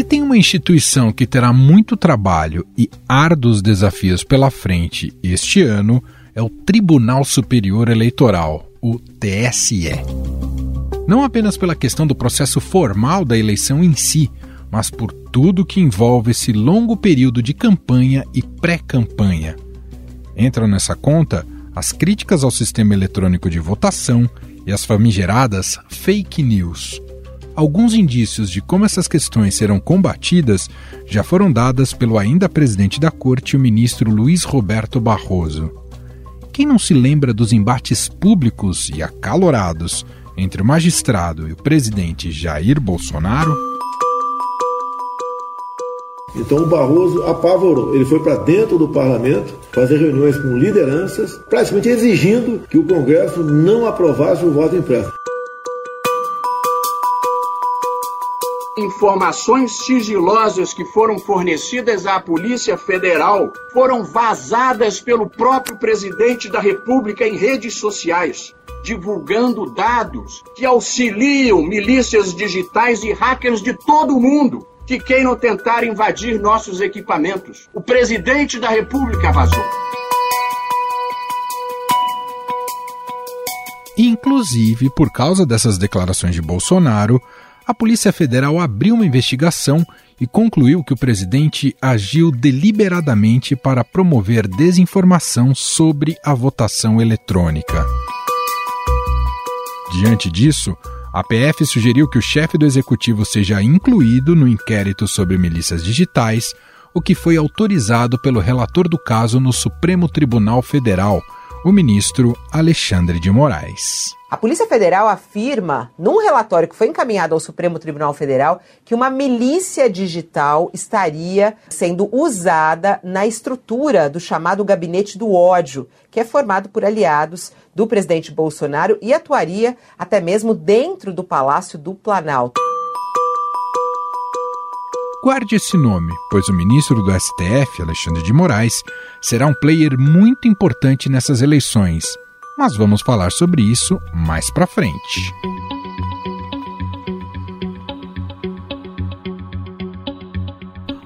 Se tem uma instituição que terá muito trabalho e árduos desafios pela frente este ano, é o Tribunal Superior Eleitoral, o TSE. Não apenas pela questão do processo formal da eleição em si, mas por tudo que envolve esse longo período de campanha e pré-campanha. Entram nessa conta as críticas ao sistema eletrônico de votação e as famigeradas fake news. Alguns indícios de como essas questões serão combatidas já foram dadas pelo ainda presidente da corte, o ministro Luiz Roberto Barroso. Quem não se lembra dos embates públicos e acalorados entre o magistrado e o presidente Jair Bolsonaro? Então o Barroso apavorou. Ele foi para dentro do parlamento fazer reuniões com lideranças, praticamente exigindo que o Congresso não aprovasse o voto impresso. Informações sigilosas que foram fornecidas à Polícia Federal foram vazadas pelo próprio presidente da República em redes sociais divulgando dados que auxiliam milícias digitais e hackers de todo o mundo que queiram tentar invadir nossos equipamentos. O presidente da República vazou. Inclusive, por causa dessas declarações de Bolsonaro, a Polícia Federal abriu uma investigação e concluiu que o presidente agiu deliberadamente para promover desinformação sobre a votação eletrônica. Diante disso, a PF sugeriu que o chefe do executivo seja incluído no inquérito sobre milícias digitais, o que foi autorizado pelo relator do caso no Supremo Tribunal Federal, o ministro Alexandre de Moraes. A Polícia Federal afirma, num relatório que foi encaminhado ao Supremo Tribunal Federal, que uma milícia digital estaria sendo usada na estrutura do chamado Gabinete do Ódio, que é formado por aliados do presidente Bolsonaro e atuaria até mesmo dentro do Palácio do Planalto. Guarde esse nome, pois o ministro do STF, Alexandre de Moraes, será um player muito importante nessas eleições mas vamos falar sobre isso mais para frente.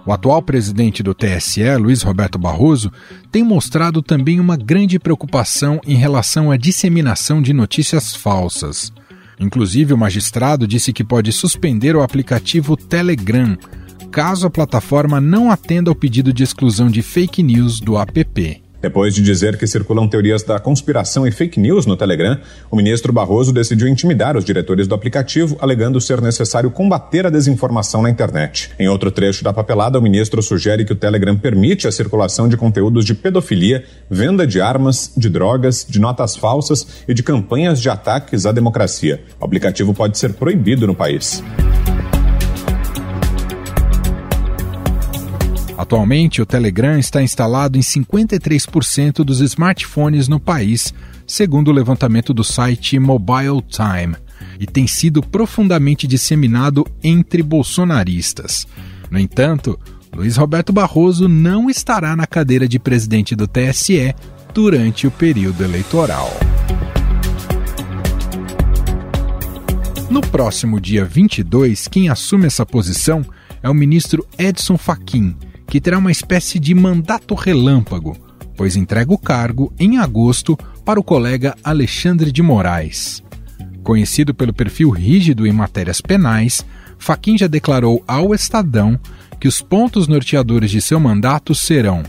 O atual presidente do TSE, Luiz Roberto Barroso, tem mostrado também uma grande preocupação em relação à disseminação de notícias falsas. Inclusive, o magistrado disse que pode suspender o aplicativo Telegram, caso a plataforma não atenda ao pedido de exclusão de fake news do app. Depois de dizer que circulam teorias da conspiração e fake news no Telegram, o ministro Barroso decidiu intimidar os diretores do aplicativo, alegando ser necessário combater a desinformação na internet. Em outro trecho da papelada, o ministro sugere que o Telegram permite a circulação de conteúdos de pedofilia, venda de armas, de drogas, de notas falsas e de campanhas de ataques à democracia. O aplicativo pode ser proibido no país. Atualmente, o Telegram está instalado em 53% dos smartphones no país, segundo o levantamento do site Mobile Time, e tem sido profundamente disseminado entre bolsonaristas. No entanto, Luiz Roberto Barroso não estará na cadeira de presidente do TSE durante o período eleitoral. No próximo dia 22, quem assume essa posição é o ministro Edson Fachin, que terá uma espécie de mandato relâmpago, pois entrega o cargo em agosto para o colega Alexandre de Moraes. Conhecido pelo perfil rígido em matérias penais, Faquin já declarou ao Estadão que os pontos norteadores de seu mandato serão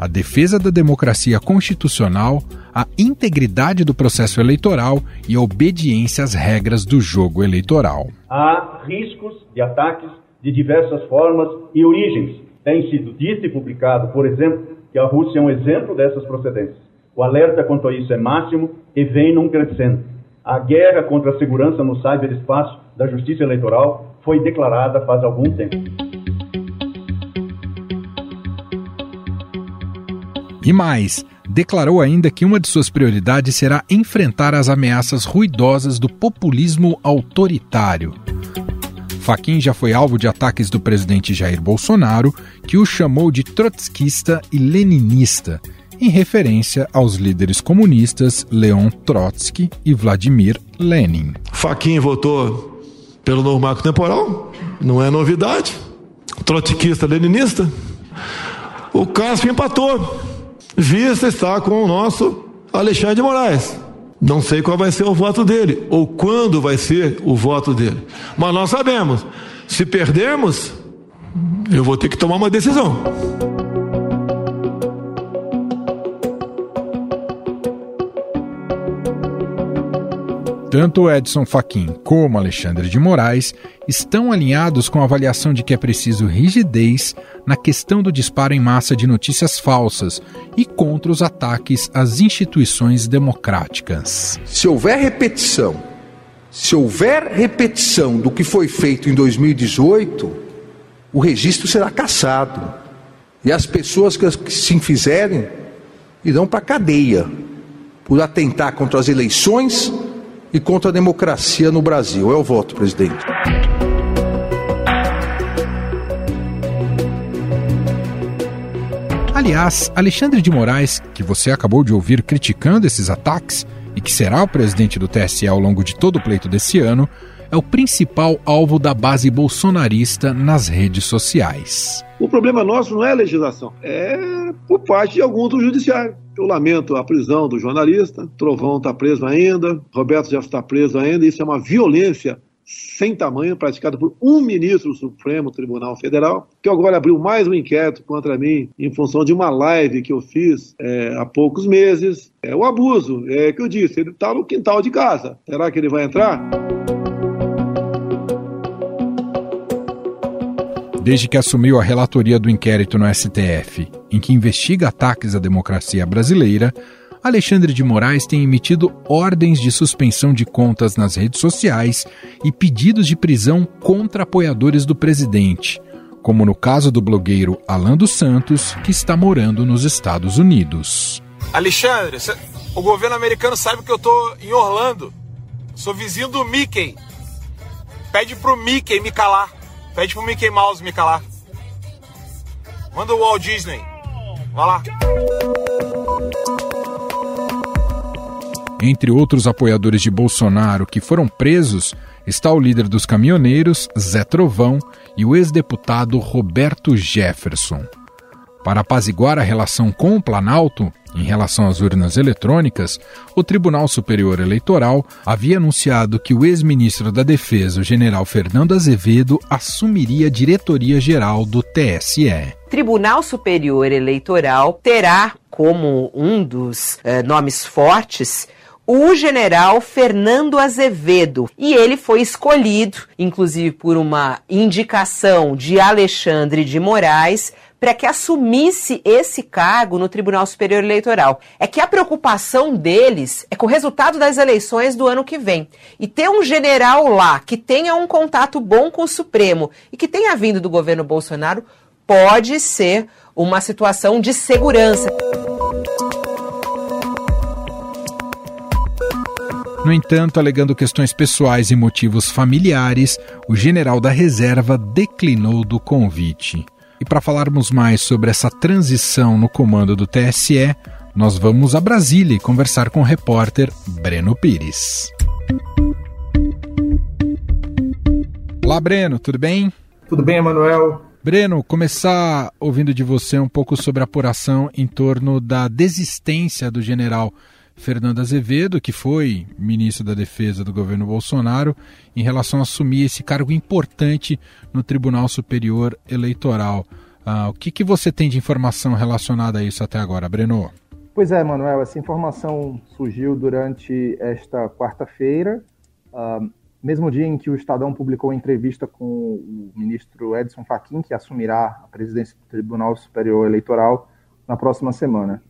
a defesa da democracia constitucional, a integridade do processo eleitoral e a obediência às regras do jogo eleitoral. Há riscos de ataques de diversas formas e origens tem sido dito e publicado, por exemplo, que a Rússia é um exemplo dessas procedências. O alerta quanto a isso é máximo e vem num crescendo. A guerra contra a segurança no cyberespaço da Justiça Eleitoral foi declarada faz algum tempo. E mais, declarou ainda que uma de suas prioridades será enfrentar as ameaças ruidosas do populismo autoritário. Faquin já foi alvo de ataques do presidente Jair Bolsonaro, que o chamou de trotskista e leninista, em referência aos líderes comunistas Leon Trotsky e Vladimir Lenin. Faquin votou pelo novo marco temporal, não é novidade. trotskista leninista, o Cássio empatou. Vista está com o nosso Alexandre de Moraes. Não sei qual vai ser o voto dele, ou quando vai ser o voto dele. Mas nós sabemos, se perdermos, eu vou ter que tomar uma decisão. Tanto Edson Fachin como Alexandre de Moraes estão alinhados com a avaliação de que é preciso rigidez na questão do disparo em massa de notícias falsas e contra os ataques às instituições democráticas. Se houver repetição, se houver repetição do que foi feito em 2018, o registro será cassado. E as pessoas que se fizerem irão para a cadeia por atentar contra as eleições e contra a democracia no Brasil. É o voto, presidente. Aliás, Alexandre de Moraes, que você acabou de ouvir criticando esses ataques e que será o presidente do TSE ao longo de todo o pleito desse ano, é o principal alvo da base bolsonarista nas redes sociais. O problema nosso não é a legislação, é por parte de alguns do judiciário. Eu lamento a prisão do jornalista, Trovão está preso ainda, Roberto já está preso ainda, isso é uma violência sem tamanho praticada por um ministro do Supremo Tribunal Federal, que agora abriu mais um inquérito contra mim em função de uma live que eu fiz é, há poucos meses. É o abuso, é que eu disse, ele está no quintal de casa. Será que ele vai entrar? Desde que assumiu a relatoria do inquérito no STF, em que investiga ataques à democracia brasileira, Alexandre de Moraes tem emitido ordens de suspensão de contas nas redes sociais e pedidos de prisão contra apoiadores do presidente, como no caso do blogueiro Alan dos Santos, que está morando nos Estados Unidos. Alexandre, o governo americano sabe que eu estou em Orlando. Sou vizinho do Mickey. Pede pro Mickey me calar. Pede pro Mickey Mouse me calar. Manda o Walt Disney. Vai lá. Entre outros apoiadores de Bolsonaro que foram presos está o líder dos caminhoneiros, Zé Trovão, e o ex-deputado Roberto Jefferson. Para apaziguar a relação com o Planalto, em relação às urnas eletrônicas, o Tribunal Superior Eleitoral havia anunciado que o ex-ministro da Defesa, o general Fernando Azevedo, assumiria a diretoria geral do TSE. Tribunal Superior Eleitoral terá como um dos eh, nomes fortes o general Fernando Azevedo. E ele foi escolhido, inclusive por uma indicação de Alexandre de Moraes, para que assumisse esse cargo no Tribunal Superior Eleitoral. É que a preocupação deles é com o resultado das eleições do ano que vem. E ter um general lá que tenha um contato bom com o Supremo e que tenha vindo do governo Bolsonaro pode ser uma situação de segurança. No entanto, alegando questões pessoais e motivos familiares, o general da reserva declinou do convite. E para falarmos mais sobre essa transição no comando do TSE, nós vamos a Brasília e conversar com o repórter Breno Pires. Olá, Breno, tudo bem? Tudo bem, Emanuel. Breno, começar ouvindo de você um pouco sobre a apuração em torno da desistência do general Fernando Azevedo, que foi ministro da Defesa do governo Bolsonaro, em relação a assumir esse cargo importante no Tribunal Superior Eleitoral. Ah, o que, que você tem de informação relacionada a isso até agora, Breno? Pois é, Manuel, essa informação surgiu durante esta quarta-feira, uh, mesmo dia em que o Estadão publicou uma entrevista com o ministro Edson Fachin, que assumirá a presidência do Tribunal Superior Eleitoral na próxima semana.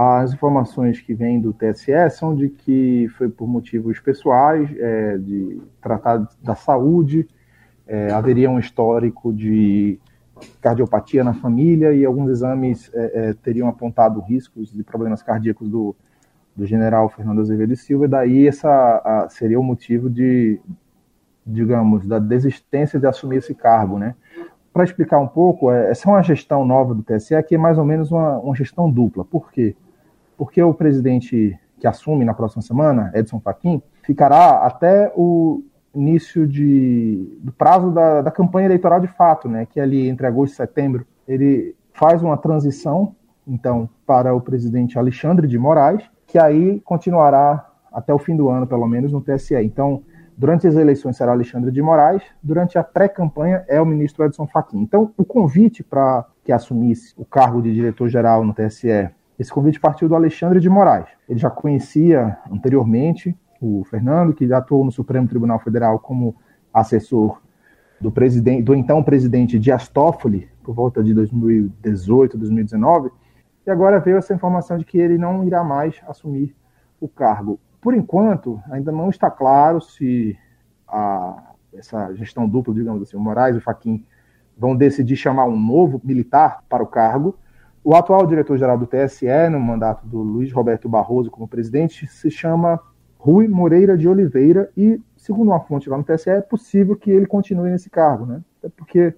As informações que vêm do TSE são de que foi por motivos pessoais, é, de tratar da saúde, é, haveria um histórico de cardiopatia na família e alguns exames é, é teriam apontado riscos de problemas cardíacos do, do general Fernando Azevedo e Silva, e daí essa a, seria o motivo de, digamos, da desistência de assumir esse cargo, né? Para explicar um pouco, é, essa é uma gestão nova do TSE que é mais ou menos uma, uma gestão dupla. Por quê? Porque o presidente que assume na próxima semana, Edson Fachin, ficará até o início de, do prazo da, da campanha eleitoral de fato, né, que é ali entre agosto e setembro, ele faz uma transição, então, para o presidente Alexandre de Moraes, que aí continuará até o fim do ano, pelo menos, no TSE. Então, durante as eleições será Alexandre de Moraes, durante a pré-campanha é o ministro Edson Fachin. Então, o convite para que assumisse o cargo de diretor-geral no TSE, esse convite partiu do Alexandre de Moraes. Ele já conhecia anteriormente o Fernando, que atuou no Supremo Tribunal Federal como assessor do presidente, do então presidente Dias Toffoli, por volta de 2018, 2019, e agora veio essa informação de que ele não irá mais assumir o cargo. Por enquanto, ainda não está claro se a, essa gestão dupla, digamos assim, o Moraes e o Faquim vão decidir chamar um novo militar para o cargo. O atual diretor-geral do TSE, no mandato do Luiz Roberto Barroso como presidente, se chama Rui Moreira de Oliveira e, segundo uma fonte lá no TSE, é possível que ele continue nesse cargo, né? Até porque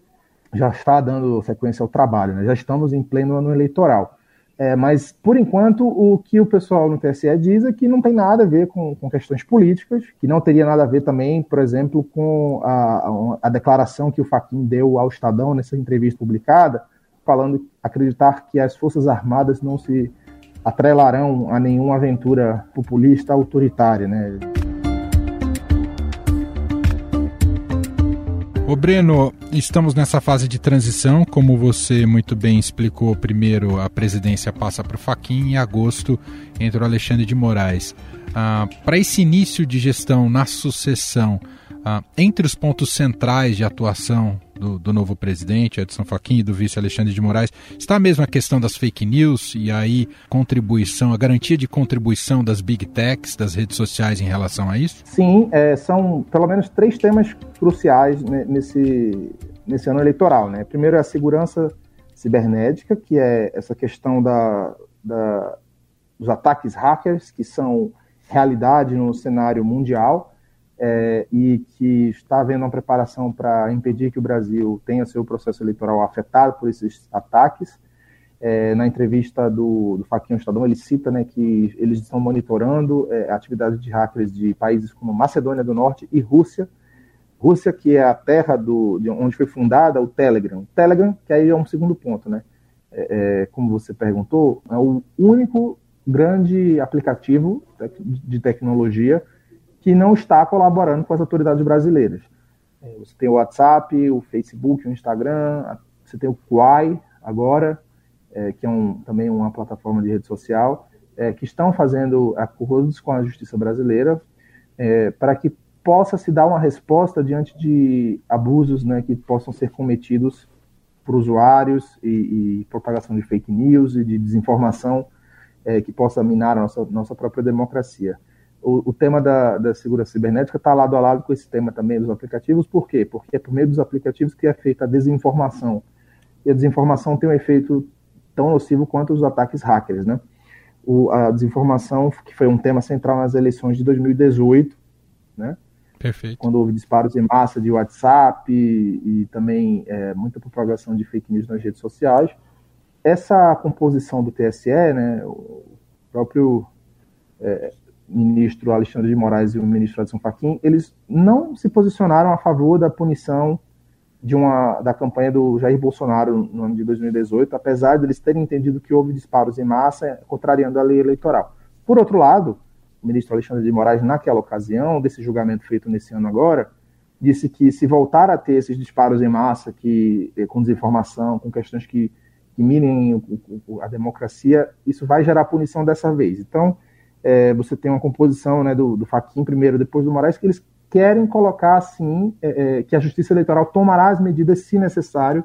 já está dando sequência ao trabalho, né? Já estamos em pleno ano eleitoral. É, mas, por enquanto, o que o pessoal no TSE diz é que não tem nada a ver com, com questões políticas, que não teria nada a ver também, por exemplo, com a, a declaração que o Faquin deu ao Estadão nessa entrevista publicada, falando acreditar que as Forças Armadas não se atrelarão a nenhuma aventura populista autoritária, né? Ô Breno, estamos nessa fase de transição, como você muito bem explicou, primeiro a presidência passa para o Faquin, em agosto entra o Alexandre de Moraes. Ah, para esse início de gestão na sucessão, ah, entre os pontos centrais de atuação do, do, novo presidente, Edson Fachin, e do vice Alexandre de Moraes, está mesmo a questão das fake news e aí contribuição, a garantia de contribuição das big techs, das redes sociais em relação a isso? Sim, é, são pelo menos três temas cruciais nesse, nesse ano eleitoral. Né? Primeiro é a segurança cibernética, que é essa questão da, da dos ataques hackers, que são realidade no cenário mundial é, e que está havendo uma preparação para impedir que o Brasil tenha seu processo eleitoral afetado por esses ataques. É, na entrevista do, do Faquinho Estadão, ele cita né, que eles estão monitorando é, de hackers de países como Macedônia do Norte e Rússia. Rússia, que é a terra do, de onde foi fundada o Telegram. Telegram, que aí é um segundo ponto, né? É, é como você perguntou, é o único grande aplicativo de tecnologia que não está colaborando com as autoridades brasileiras. É, você tem o WhatsApp, o Facebook, o Instagram, você tem o Quai agora, é, que é um, também uma plataforma de rede social, é, que estão fazendo acordos com a justiça brasileira é, para que possa se dar uma resposta diante de abusos né, que possam ser cometidos por usuários e, e, propagação de fake news e de desinformação é, que possa minar a nossa, nossa própria democracia o, o tema da, da, segurança cibernética está lado a lado com esse tema também dos aplicativos. Por quê? Porque é por meio dos aplicativos que é feita a desinformação. E a desinformação tem um efeito tão nocivo quanto os ataques hackers, né? O, a desinformação, que foi um tema central nas eleições de 2018, né? Perfeito. Quando houve disparos em massa de WhatsApp e, e também é, muita propagação de fake news nas redes sociais. Essa composição do TSE, né, o próprio é, ministro Alexandre de Moraes e o ministro Edson Fachin, eles não se posicionaram a favor da punição de uma da campanha do Jair Bolsonaro no ano de 2018, apesar de eles terem entendido que houve disparos em massa contrariando a lei eleitoral. Por outro lado, o ministro Alexandre de Moraes, naquela ocasião, desse julgamento feito nesse ano agora, disse que se voltar a ter esses disparos em massa, que eh, com desinformação, com questões que, que a democracia, isso vai gerar punição dessa vez. Então, é, você tem uma composição né, do, do Faquin primeiro, depois do Moraes, que eles querem colocar assim é, é, que a Justiça Eleitoral tomará as medidas, se necessário,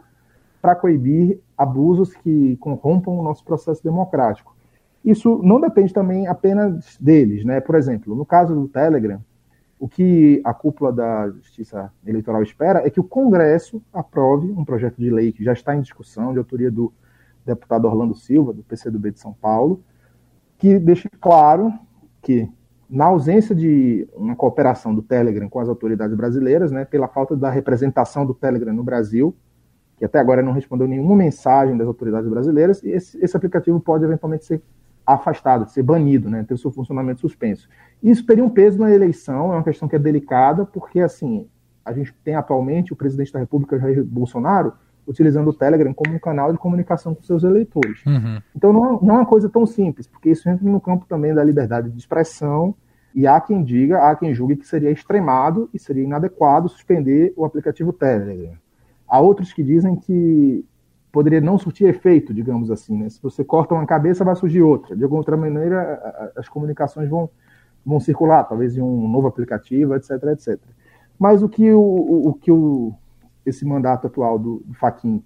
para coibir abusos que corrompam o nosso processo democrático. Isso não depende também apenas deles, né? Por exemplo, no caso do Telegram, o que a cúpula da Justiça Eleitoral espera é que o Congresso aprove um projeto de lei que já está em discussão, de autoria do deputado Orlando Silva, do PCdoB de São Paulo, que deixe claro que, na ausência de uma cooperação do Telegram com as autoridades brasileiras, né, pela falta da representação do Telegram no Brasil, que até agora não respondeu nenhuma mensagem das autoridades brasileiras, esse, esse aplicativo pode eventualmente ser afastado, ser banido, né, ter o seu funcionamento suspenso. Isso teria um peso na eleição, é uma questão que é delicada, porque assim a gente tem atualmente o presidente da República, Jair Bolsonaro, utilizando o Telegram como um canal de comunicação com seus eleitores. Uhum. Então não, não é uma coisa tão simples, porque isso entra no campo também da liberdade de expressão, e há quem diga, há quem julgue que seria extremado e seria inadequado suspender o aplicativo Telegram. Há outros que dizem que poderia não surtir efeito, digamos assim. Né? Se você corta uma cabeça, vai surgir outra. De alguma outra maneira, as comunicações vão, vão circular, talvez em um novo aplicativo, etc, etc. Mas o que o, o, o que o, esse mandato atual do, do Faquin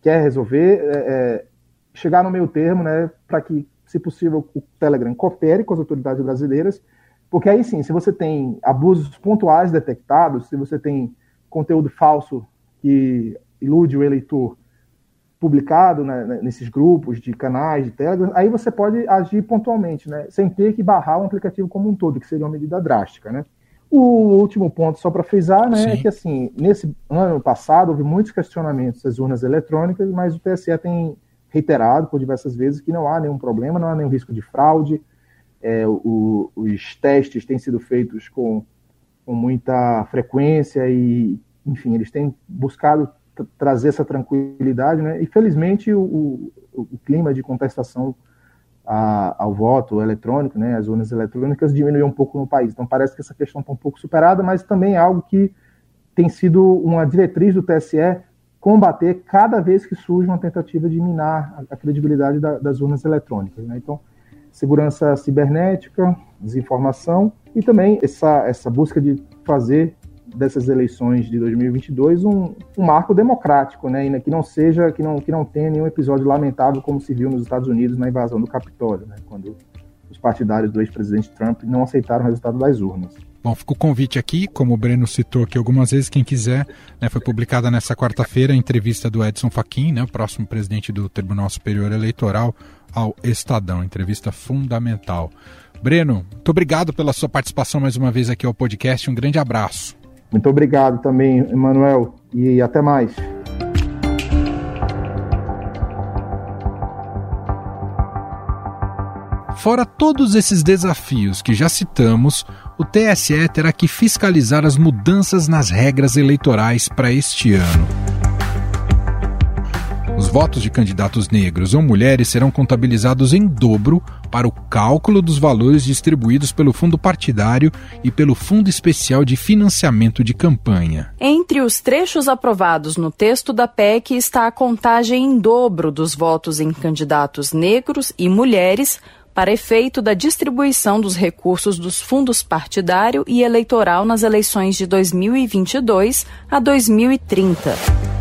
quer resolver é, é chegar no meio termo, né, para que, se possível, o Telegram coopere com as autoridades brasileiras, porque aí sim, se você tem abusos pontuais detectados, se você tem conteúdo falso que ilude o eleitor publicado né, né nesses grupos de canais de Telegram, aí você pode agir pontualmente, né, sem ter que barrar um aplicativo como um todo, que seria uma medida drástica, né. O último ponto, só para frisar, né, é que assim, nesse ano passado houve muitos questionamentos das urnas eletrônicas, mas o TSE tem reiterado por diversas vezes que não há nenhum problema, não há nenhum risco de fraude. É, o, os testes têm sido feitos com, com muita frequência e, enfim, eles têm buscado trazer essa tranquilidade, né? E felizmente o, o, o clima de contestação a, ao voto eletrônico, né, as urnas eletrônicas, diminuiu um pouco no país. Então parece que essa questão está um pouco superada, mas também é algo que tem sido uma diretriz do TSE combater cada vez que surge uma tentativa de minar a, a credibilidade da, das urnas eletrônicas. Né? Então, segurança cibernética, desinformação e também essa, essa busca de fazer dessas eleições de 2022 um, um marco democrático, né, e que não seja que não que não tenha nenhum episódio lamentável como se viu nos Estados Unidos na invasão do Capitólio, né, quando os partidários do ex-presidente Trump não aceitaram o resultado das urnas. Bom, fica o convite aqui, como o Breno citou aqui algumas vezes, quem quiser, né, foi publicada nessa quarta-feira a entrevista do Edson Fachin, né, o próximo presidente do Tribunal Superior Eleitoral, ao Estadão, entrevista fundamental. Breno, muito obrigado pela sua participação mais uma vez aqui ao podcast, um grande abraço. Muito obrigado também, Emanuel, e até mais. Fora todos esses desafios que já citamos, o TSE terá que fiscalizar as mudanças nas regras eleitorais para este ano. Os votos de candidatos negros ou mulheres serão contabilizados em dobro para o cálculo dos valores distribuídos pelo fundo partidário e pelo Fundo Especial de Financiamento de Campanha. Entre os trechos aprovados no texto da PEC está a contagem em dobro dos votos em candidatos negros e mulheres para efeito da distribuição dos recursos dos fundos partidário e eleitoral nas eleições de 2022 a 2030.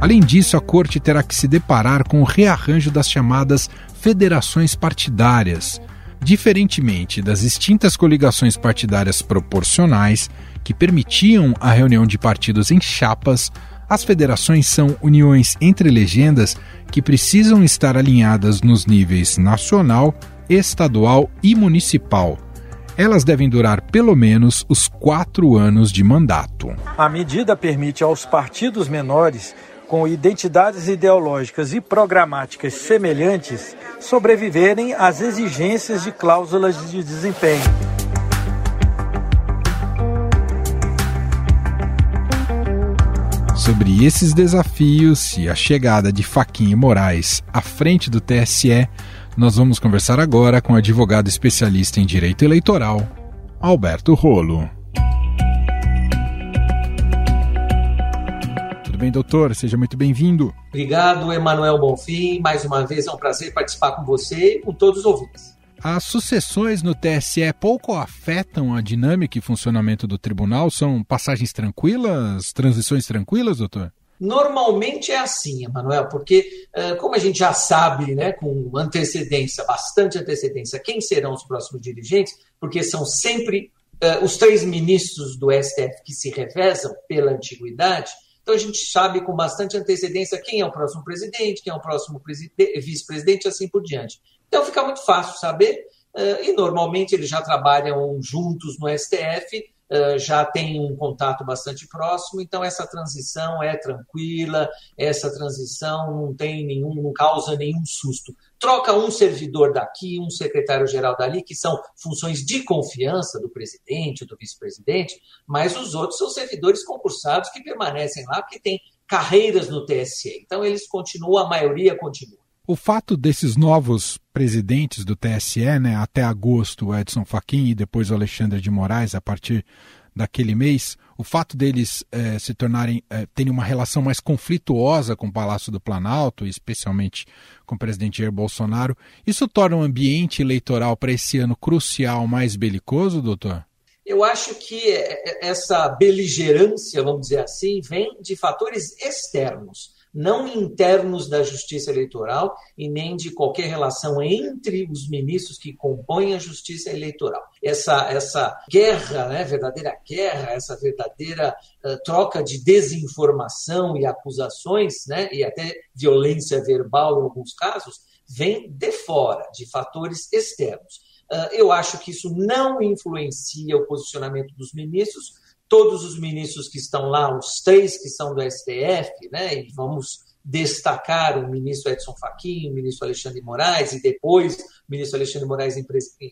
Além disso, a corte terá que se deparar com o rearranjo das chamadas federações partidárias, diferentemente das extintas coligações partidárias proporcionais, que permitiam a reunião de partidos em chapas, as federações são uniões entre legendas que precisam estar alinhadas nos níveis nacional, estadual e municipal. Elas devem durar pelo menos os quatro anos de mandato. A medida permite aos partidos menores com identidades ideológicas e programáticas semelhantes sobreviverem às exigências de cláusulas de desempenho. Sobre esses desafios e a chegada de Faquinha Moraes à frente do TSE, nós vamos conversar agora com o advogado especialista em direito eleitoral, Alberto Rolo. Bem, doutor? Seja muito bem-vindo. Obrigado, Emanuel Bonfim. Mais uma vez é um prazer participar com você e com todos os ouvintes. As sucessões no TSE pouco afetam a dinâmica e funcionamento do tribunal? São passagens tranquilas, transições tranquilas, doutor? Normalmente é assim, Emanuel, porque eh, como a gente já sabe, né, com antecedência, bastante antecedência, quem serão os próximos dirigentes, porque são sempre uh, os três ministros do STF que se revezam pela antiguidade, então a gente sabe com bastante antecedência quem é o próximo presidente, quem é o próximo vice-presidente e assim por diante. Então fica muito fácil saber, eh, e normalmente eles já trabalham juntos no STF, já tem um contato bastante próximo, então essa transição é tranquila, essa transição não tem nenhum, não causa nenhum susto. Troca um servidor daqui, um secretário-geral dali, que são funções de confiança do presidente, do vice-presidente, mas os outros são servidores concursados que permanecem lá porque têm carreiras no TSE. Então eles continuam, a maioria continua. O fato desses novos presidentes do TSE, né, até agosto o Edson Fachin e depois o Alexandre de Moraes, a partir daquele mês, o fato deles eh, se tornarem, eh, terem uma relação mais conflituosa com o Palácio do Planalto, especialmente com o presidente Jair Bolsonaro, isso torna o ambiente eleitoral para esse ano crucial mais belicoso, doutor? Eu acho que essa beligerância, vamos dizer assim, vem de fatores externos não internos da justiça eleitoral e nem de qualquer relação entre os ministros que compõem a justiça eleitoral. Essa, essa guerra, né, verdadeira guerra, essa verdadeira uh, troca de desinformação e acusações, né, e até violência verbal em alguns casos, vem de fora, de fatores externos. Uh, eu acho que isso não influencia o posicionamento dos ministros, todos os ministros que estão lá, os três que são do STF, né, e vamos destacar o ministro Edson Fachin, o ministro Alexandre Moraes e depois o ministro Alexandre Moraes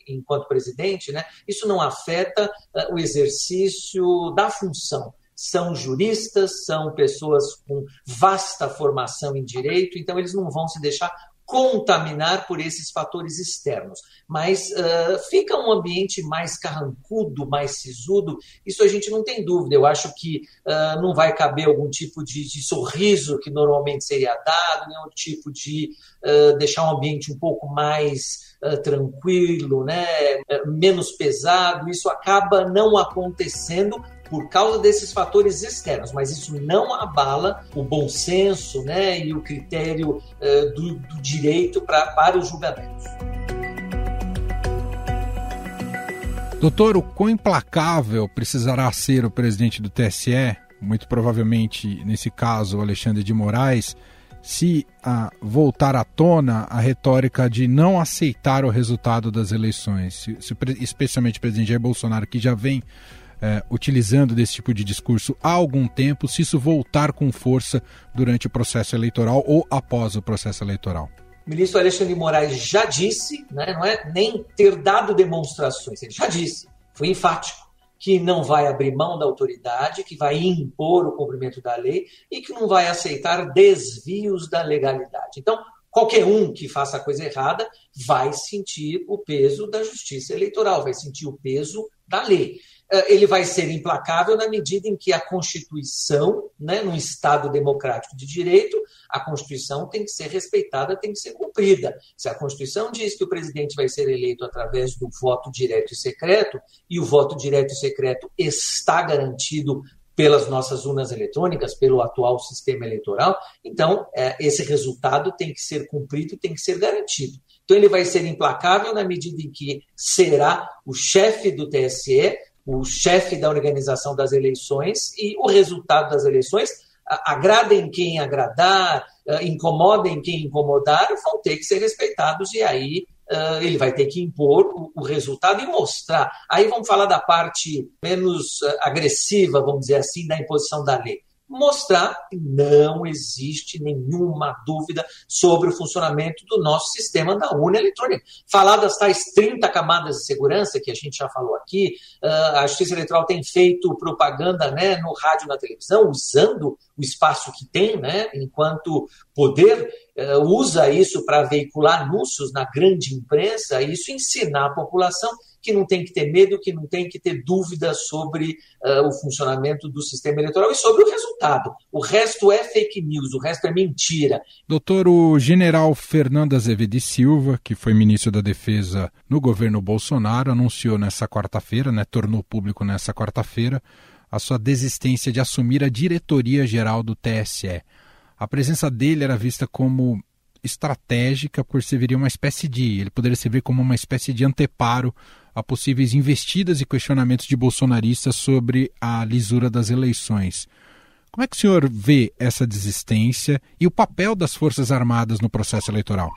enquanto presidente, né, isso não afeta uh, o exercício da função. São juristas, são pessoas com vasta formação em direito, então eles não vão se deixar contaminar por esses fatores externos. Mas uh, fica um ambiente mais carrancudo, mais sisudo, isso a gente não tem dúvida. Eu acho que uh, não vai caber algum tipo de, de, sorriso que normalmente seria dado, nenhum tipo de uh, deixar um ambiente um pouco mais tranquilo, né? menos pesado. Isso acaba não acontecendo por causa desses fatores externos, mas isso não abala o bom senso né, e o critério uh, do, do, direito pra, para os julgamentos. Doutor, o quão implacável precisará ser o presidente do TSE, muito provavelmente, nesse caso, Alexandre de Moraes, se ah, voltar à tona a retórica de não aceitar o resultado das eleições, se, se, especialmente o presidente Jair Bolsonaro, que já vem é, utilizando desse tipo de discurso há algum tempo, se isso voltar com força durante o processo eleitoral ou após o processo eleitoral? O ministro Alexandre de Moraes já disse, né, não é nem ter dado demonstrações, ele já disse, foi enfático, que não vai abrir mão da autoridade, que vai impor o cumprimento da lei e que não vai aceitar desvios da legalidade. Então, qualquer um que faça a coisa errada vai sentir o peso da justiça eleitoral, vai sentir o peso da lei. Eh, ele vai ser implacável na medida em que a Constituição, né, num Estado democrático de direito, a Constituição tem que ser respeitada, tem que ser cumprida. Se a Constituição diz que o presidente vai ser eleito através do voto direto e secreto, e o voto direto e secreto está garantido pelas nossas urnas eletrônicas, pelo atual sistema eleitoral, então eh, esse resultado tem que ser cumprido, tem que ser garantido. Então ele vai ser implacável na medida em que será o chefe do TSE o chefe da organização das eleições e o resultado das eleições, agradem quem agradar, incomodem quem incomodar, vão ter que ser respeitados e aí ele vai ter que impor o, resultado e mostrar. Aí vamos falar da parte menos agressiva, vamos dizer assim, da imposição da lei mostrar que não existe nenhuma dúvida sobre o funcionamento do nosso sistema da urna eletrônica. Falar das tais 30 camadas de segurança que a gente já falou aqui, ah, a Justiça Eleitoral tem feito propaganda né, no rádio e na televisão, usando o espaço que tem, né, enquanto poder, usa isso para veicular anúncios na grande imprensa, isso ensinar a população que não tem que ter medo, que não tem que ter dúvida sobre uh, o funcionamento do sistema eleitoral e sobre o resultado. O resto é fake news, o resto é mentira. Doutor, o general Fernando Azevedo Silva, que foi ministro da Defesa no governo Bolsonaro, anunciou nessa quarta-feira, né, tornou público nessa quarta-feira, a sua desistência de assumir a diretoria geral do TSE. A presença dele era vista como estratégica por servir uma espécie de, ele poderia servir como uma espécie de anteparo a possíveis investidas e questionamentos de bolsonaristas sobre a lisura das eleições. Como é que o senhor vê essa desistência e o papel das Forças Armadas no processo eleitoral?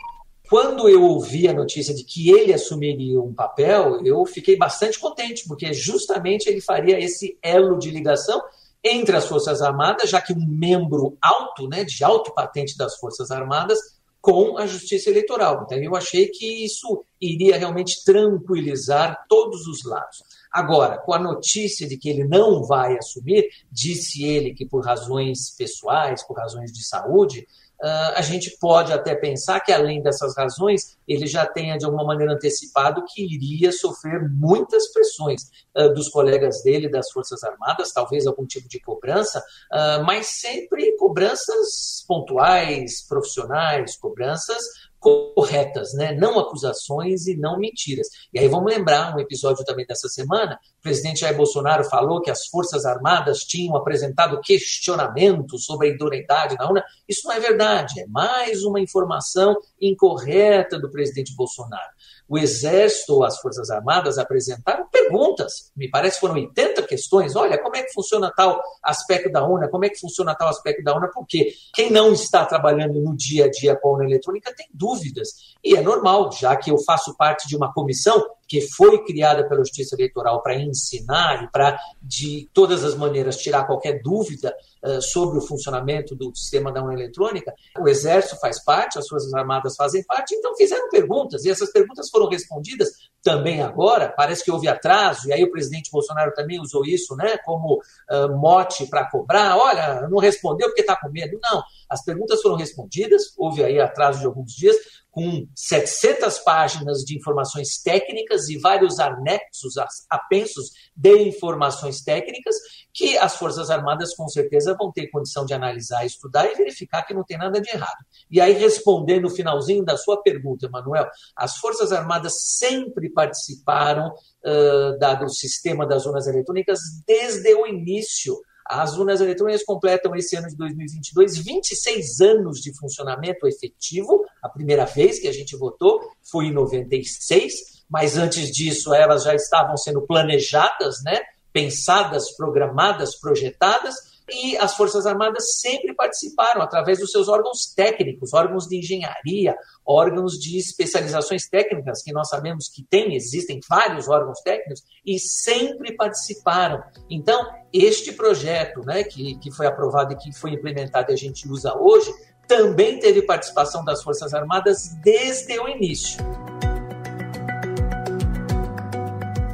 quando eu ouvi a notícia de que ele assumiria um papel, eu fiquei bastante contente, porque justamente ele faria esse elo de ligação entre as Forças Armadas, já que um membro alto, né, de alto patente das Forças Armadas, com a Justiça Eleitoral. Então, eu achei que isso iria realmente tranquilizar todos os lados. Agora, com a notícia de que ele não vai assumir, disse ele que por razões pessoais, por razões de saúde, Uh, a gente pode até pensar que, além dessas razões, ele já tenha, de alguma maneira, antecipado que iria sofrer muitas pressões uh, dos colegas dele, das Forças Armadas, talvez algum tipo de cobrança, uh, mas sempre cobranças pontuais, profissionais, cobranças corretas, né? não acusações e não mentiras. E aí vamos lembrar um episódio também dessa semana, o presidente Jair Bolsonaro falou que as Forças Armadas tinham apresentado questionamentos sobre a idoneidade da UNA. Isso não é verdade, é mais uma informação incorreta do presidente Bolsonaro o Exército ou as Forças Armadas apresentaram perguntas, me parece foram 80 questões. Olha, como é que funciona tal aspecto da UNA? Como é que funciona tal aspecto da UNA? Porque quem não está trabalhando no dia a dia com a UNA eletrônica tem dúvidas. E é normal, já que eu faço parte de uma comissão que foi criada pela Justiça Eleitoral para ensinar e para, de todas as maneiras, tirar qualquer dúvida uh, sobre o funcionamento do sistema da urna eletrônica. O Exército faz parte, as Forças Armadas fazem parte, então fizeram perguntas, e essas perguntas foram respondidas também agora. Parece que houve atraso, e aí o presidente Bolsonaro também usou isso né, como uh, mote para cobrar. Olha, não respondeu porque está com medo. Não, as perguntas foram respondidas, houve aí atraso de alguns dias, com 700 páginas de informações técnicas e vários anexos, apensos de informações técnicas, que as Forças Armadas com certeza vão ter condição de analisar, estudar e verificar que não tem nada de errado. E aí, respondendo o finalzinho da sua pergunta, Emanuel, as Forças Armadas sempre participaram uh, da, do sistema das zonas eletrônicas desde o início as urnas eletrônicas completam esse ano de 2022 26 anos de funcionamento efetivo. A primeira vez que a gente votou foi em 96, mas antes disso elas já estavam sendo planejadas, né? pensadas, programadas, projetadas e as Forças Armadas sempre participaram através dos seus órgãos técnicos, órgãos de engenharia, órgãos de especializações técnicas, que nós sabemos que tem, existem vários órgãos técnicos, e sempre participaram. Então, este projeto né, que, que foi aprovado e que foi implementado e a gente usa hoje, também teve participação das Forças Armadas desde o início.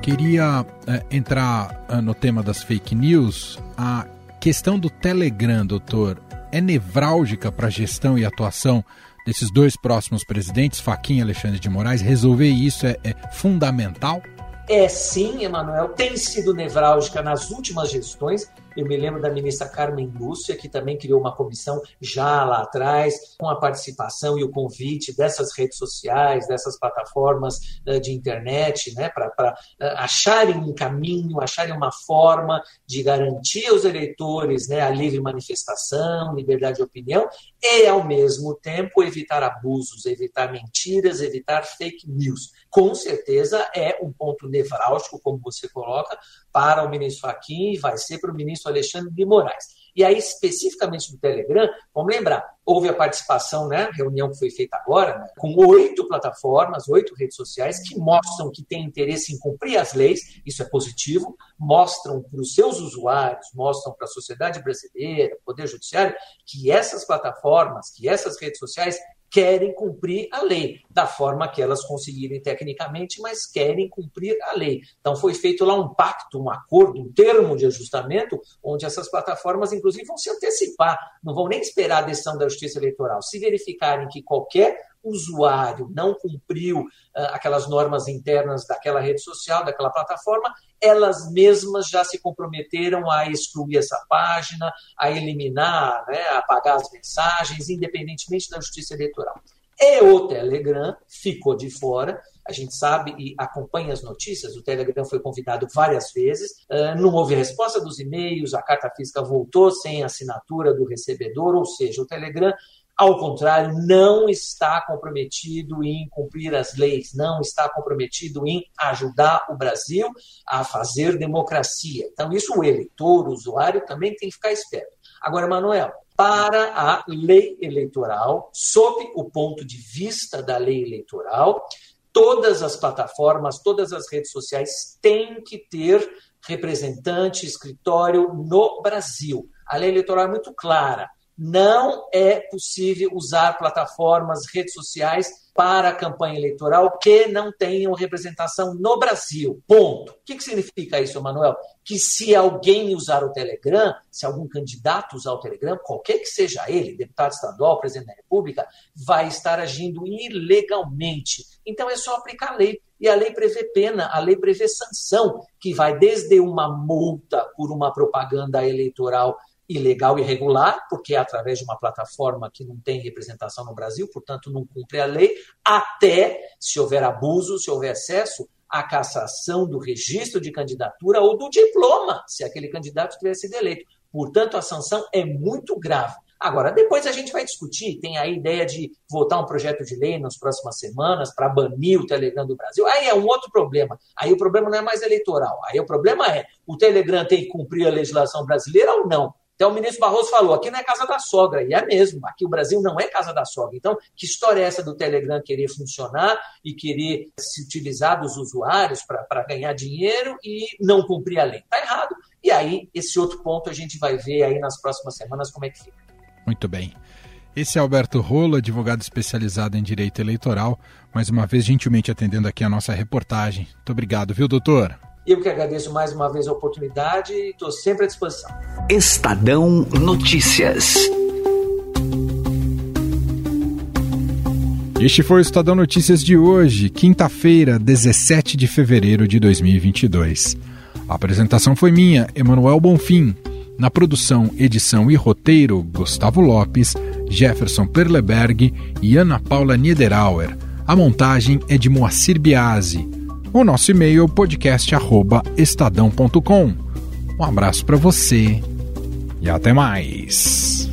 Queria é, entrar é, no tema das fake news. A questão do Telegram, doutor, é nevrálgica para a gestão e atuação desses dois próximos presidentes, Faquinha e Alexandre de Moraes? Resolver isso é, é fundamental? É sim, Emanuel, tem sido nevrálgica nas últimas gestões eu me lembro da ministra Carmen Lúcia, que também criou uma comissão já lá atrás, com a participação e o convite dessas redes sociais, dessas plataformas uh, de internet, né, para uh, acharem um caminho, acharem uma forma de garantir aos eleitores né, a livre manifestação, liberdade de opinião e, ao mesmo tempo, evitar abusos, evitar mentiras, evitar fake news. Com certeza é um ponto nevrálgico, como você coloca, para o ministro Fachin e vai ser para o ministro Alexandre de Moraes. E aí, especificamente do Telegram, vamos lembrar, houve a participação, né, reunião que foi feita agora, né, com oito plataformas, oito redes sociais, que mostram que têm interesse em cumprir as leis, isso é positivo, mostram para os seus usuários, mostram para a sociedade brasileira, Poder Judiciário, que essas plataformas, que essas redes sociais querem cumprir a lei, da forma que elas conseguirem tecnicamente, mas querem cumprir a lei. Então foi feito lá um pacto, um acordo, um termo de ajustamento, onde essas plataformas, inclusive, vão se antecipar, não vão nem esperar a decisão da Justiça Eleitoral. Se verificarem que qualquer usuário não cumpriu uh, aquelas normas internas daquela rede social, daquela plataforma, elas mesmas já se comprometeram a excluir essa página, a eliminar, né, a apagar as mensagens, independentemente da justiça eleitoral. E o Telegram ficou de fora. A gente sabe e acompanha as notícias. O Telegram foi convidado várias vezes, não houve resposta dos e-mails, a carta física voltou sem assinatura do recebedor, ou seja, o Telegram ao contrário, não está comprometido em cumprir as leis, não está comprometido em ajudar o Brasil a fazer democracia. Então, isso o eleitor, o usuário, também tem que ficar esperto. Agora, Manuel, para a lei eleitoral, sob o ponto de vista da lei eleitoral. Todas as plataformas, todas as redes sociais têm que ter representante, escritório no Brasil. A lei eleitoral é muito clara. Não é possível usar plataformas, redes sociais para a campanha eleitoral que não tenham representação no Brasil. Ponto. O que, que significa isso, Manuel? Que se alguém usar o Telegram, se algum candidato usar o Telegram, qualquer que seja ele, deputado estadual, presidente da República, vai estar agindo ilegalmente. Então é só aplicar a lei. E a lei prevê pena, a lei prevê sanção, que vai desde uma multa por uma propaganda eleitoral ilegal e irregular, porque é através de uma plataforma que não tem representação no Brasil, portanto não cumpre a lei, até, se houver abuso, se houver excesso, a cassação do registro de candidatura ou do diploma, se aquele candidato tivesse sido eleito. Portanto, a sanção é muito grave. Agora, depois a gente vai discutir, tem a ideia de votar um projeto de lei nas próximas semanas para banir o Telegram do Brasil. Aí é um outro problema. Aí o problema não é mais eleitoral. Aí o problema é, o Telegram tem que cumprir a legislação brasileira ou não? Então, o ministro Barroso falou: aqui não é casa da sogra, e é mesmo, aqui o Brasil não é casa da sogra. Então, que história é essa do Telegram querer funcionar e querer se utilizar dos usuários para ganhar dinheiro e não cumprir a lei? Está errado. E aí, esse outro ponto a gente vai ver aí nas próximas semanas como é que fica. Muito bem. Esse é Alberto Rolo, advogado especializado em direito eleitoral, mais uma vez gentilmente atendendo aqui a nossa reportagem. Muito obrigado, viu, doutor? Eu que agradeço mais uma vez a oportunidade e estou sempre à disposição. Estadão Notícias. Este foi o Estadão Notícias de hoje, quinta-feira, 17 de fevereiro de 2022. A apresentação foi minha, Emanuel Bonfim. Na produção, edição e roteiro, Gustavo Lopes, Jefferson Perleberg e Ana Paula Niederauer. A montagem é de Moacir Biasi. O nosso e-mail é podcast@estadão.com. Um abraço para você e até mais.